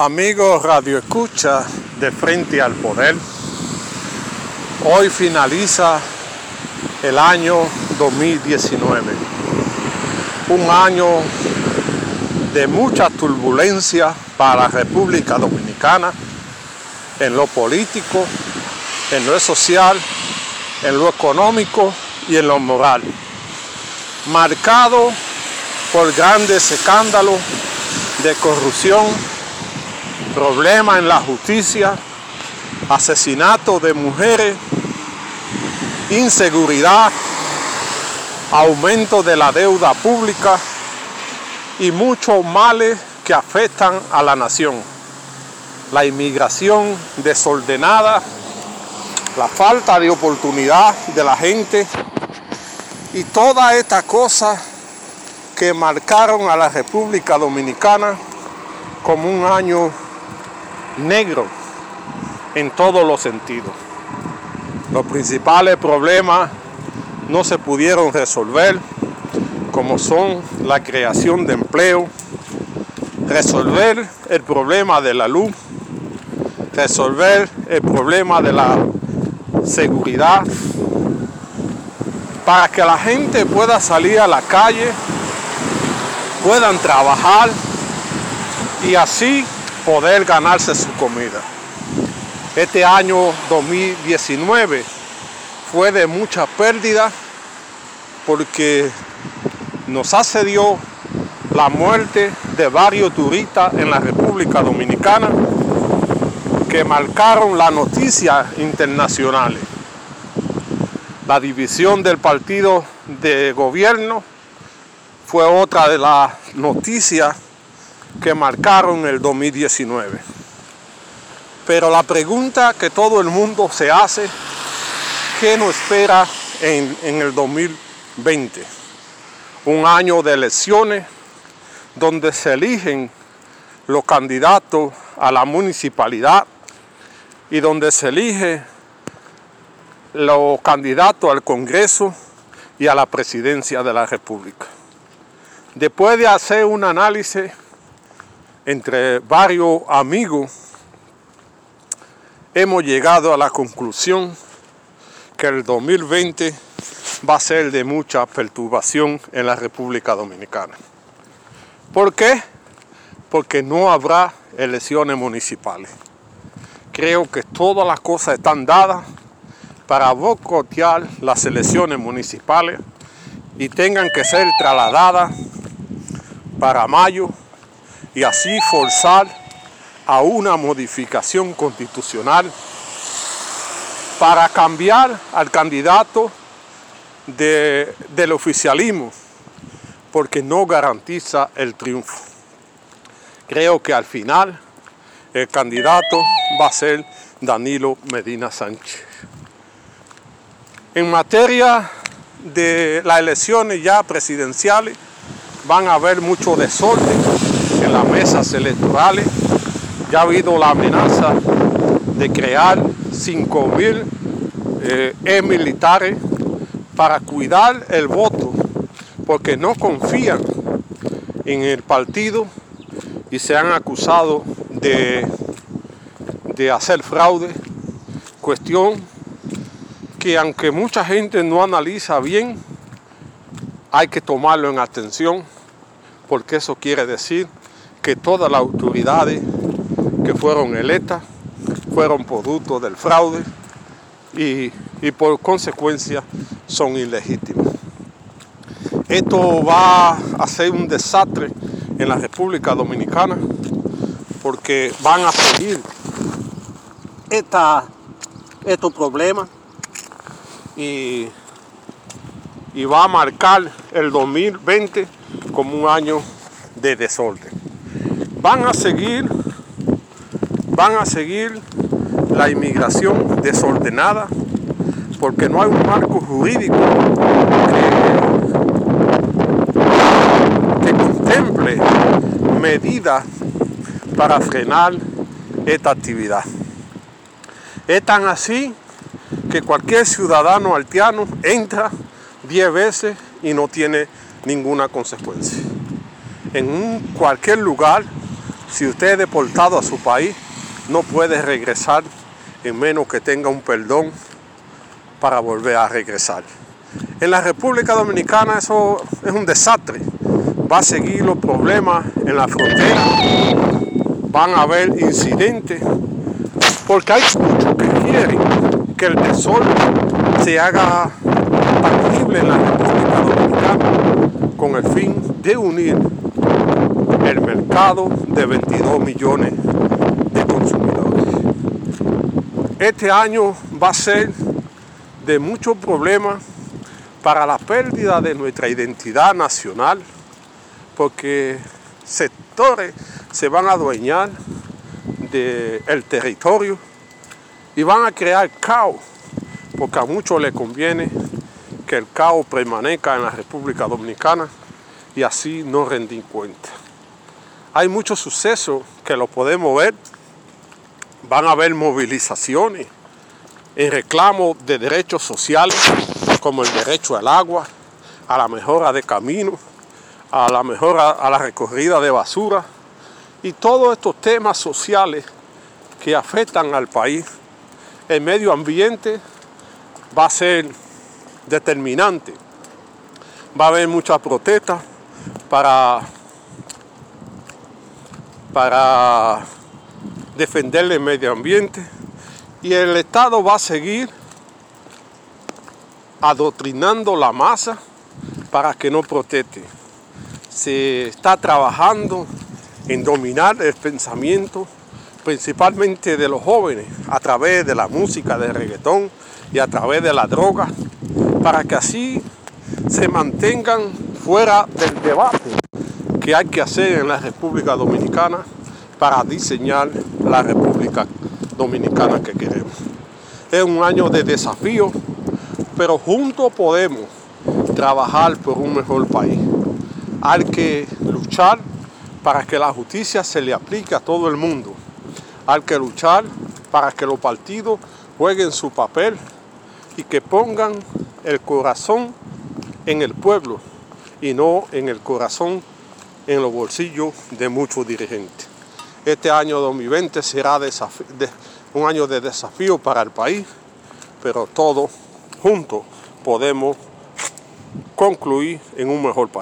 Amigos Radio Escucha de Frente al Poder, hoy finaliza el año 2019, un año de mucha turbulencia para la República Dominicana en lo político, en lo social, en lo económico y en lo moral, marcado por grandes escándalos de corrupción problemas en la justicia, asesinato de mujeres, inseguridad, aumento de la deuda pública y muchos males que afectan a la nación. La inmigración desordenada, la falta de oportunidad de la gente y todas estas cosas que marcaron a la República Dominicana como un año negro en todos los sentidos. Los principales problemas no se pudieron resolver, como son la creación de empleo, resolver el problema de la luz, resolver el problema de la seguridad, para que la gente pueda salir a la calle, puedan trabajar y así poder ganarse su comida. Este año 2019 fue de mucha pérdida porque nos accedió la muerte de varios turistas en la República Dominicana que marcaron la noticia internacional. La división del partido de gobierno fue otra de las noticias que marcaron el 2019. Pero la pregunta que todo el mundo se hace, ¿qué nos espera en, en el 2020? Un año de elecciones donde se eligen los candidatos a la municipalidad y donde se elige los candidatos al Congreso y a la presidencia de la República. Después de hacer un análisis entre varios amigos, hemos llegado a la conclusión que el 2020 va a ser de mucha perturbación en la República Dominicana. ¿Por qué? Porque no habrá elecciones municipales. Creo que todas las cosas están dadas para boicotear las elecciones municipales y tengan que ser trasladadas para mayo y así forzar a una modificación constitucional para cambiar al candidato del oficialismo, porque no garantiza el triunfo. Creo que al final el candidato va a ser Danilo Medina Sánchez. En materia de las elecciones ya presidenciales, van a haber mucho desorden en las mesas electorales. Ya ha habido la amenaza de crear 5.000 eh, militares para cuidar el voto, porque no confían en el partido y se han acusado de, de hacer fraude. Cuestión que aunque mucha gente no analiza bien, hay que tomarlo en atención, porque eso quiere decir que todas las autoridades que fueron electas fueron producto del fraude y, por consecuencia son ilegítimas. Esto va a ser un desastre en la República Dominicana porque van a seguir estos problemas y, y va a marcar el 2020 como un año de desorden van a seguir, van a seguir la inmigración desordenada porque no hay un marco jurídico que, contemple medidas para frenar esta actividad. Es tan así que cualquier ciudadano haitiano entra 10 veces y no tiene ninguna consecuencia. En cualquier lugar Si usted es deportado a su país, no puede regresar en menos que tenga un perdón para volver a regresar. En la República Dominicana eso es un desastre. Va a seguir los problemas en la frontera. Van a haber incidentes. Porque hay muchos que quieren que el desorden se haga tangible en la República Dominicana con el fin de unir el mercado de 22 millones de consumidores. Este año va a ser de muchos problemas para la pérdida de nuestra identidad nacional, porque sectores se van a adueñar del territorio y van a crear caos, porque a muchos les conviene que el caos permanezca en la República Dominicana y así no rendir cuenta. Hay muchos sucesos que lo podemos ver, van a haber movilizaciones en reclamo de derechos sociales como el derecho al agua, a la mejora de caminos, a la mejora a la recorrida de basura y todos estos temas sociales que afectan al país. El medio ambiente va a ser determinante. Va a haber muchas protestas para, para defender el medio ambiente y el Estado va a seguir adoctrinando la masa para que no proteste. Se está trabajando en dominar el pensamiento, principalmente de los jóvenes, a través de la música de reggaetón y a través de la droga, para que así se mantengan fuera del debate hay que hacer en la República Dominicana para diseñar la República Dominicana que queremos. Es un año de desafío pero juntos podemos trabajar por un mejor país. Hay que luchar para que la justicia se le aplique a todo el mundo. Hay que luchar para que los partidos jueguen su papel y que pongan el corazón en el pueblo y no en el corazón en los bolsillos de muchos dirigentes. Este año 2020 será un año de desafío para el país, pero todo juntos podemos concluir en un mejor país.